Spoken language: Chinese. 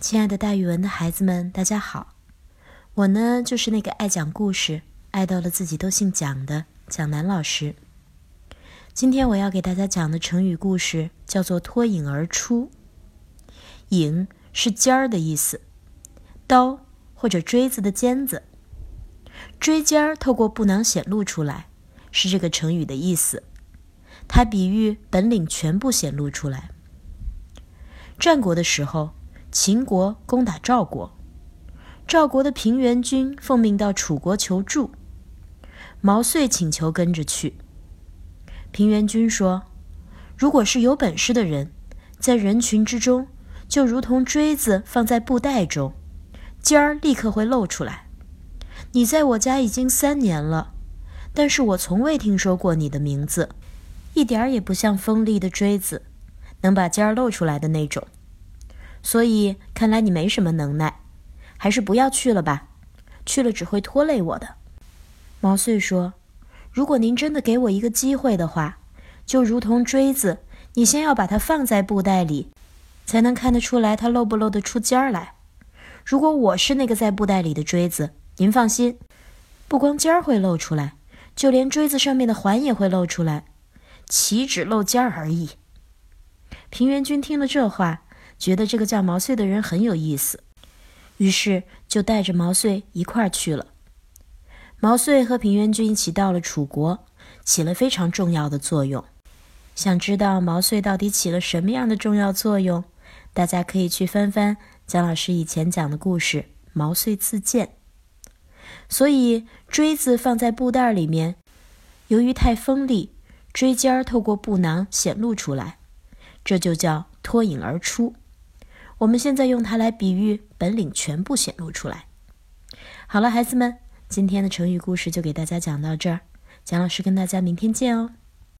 亲爱的，大语文的孩子们，大家好！我呢，就是那个爱讲故事、爱到了自己都姓蒋的蒋楠老师。今天我要给大家讲的成语故事叫做“脱颖而出”。颖是尖儿的意思，刀或者锥子的尖子，锥尖儿透过布囊显露出来，是这个成语的意思。它比喻本领全部显露出来。战国的时候。秦国攻打赵国，赵国的平原君奉命到楚国求助，毛遂请求跟着去。平原君说：“如果是有本事的人，在人群之中，就如同锥子放在布袋中，尖儿立刻会露出来。你在我家已经三年了，但是我从未听说过你的名字，一点儿也不像锋利的锥子，能把尖儿露出来的那种。”所以看来你没什么能耐，还是不要去了吧。去了只会拖累我的。毛遂说：“如果您真的给我一个机会的话，就如同锥子，你先要把它放在布袋里，才能看得出来它露不露得出尖儿来。如果我是那个在布袋里的锥子，您放心，不光尖儿会露出来，就连锥子上面的环也会露出来，岂止露尖儿而已。”平原君听了这话。觉得这个叫毛遂的人很有意思，于是就带着毛遂一块儿去了。毛遂和平原君一起到了楚国，起了非常重要的作用。想知道毛遂到底起了什么样的重要作用？大家可以去翻翻姜老师以前讲的故事《毛遂自荐》。所以锥子放在布袋里面，由于太锋利，锥尖儿透过布囊显露出来，这就叫脱颖而出。我们现在用它来比喻本领全部显露出来。好了，孩子们，今天的成语故事就给大家讲到这儿。蒋老师跟大家明天见哦。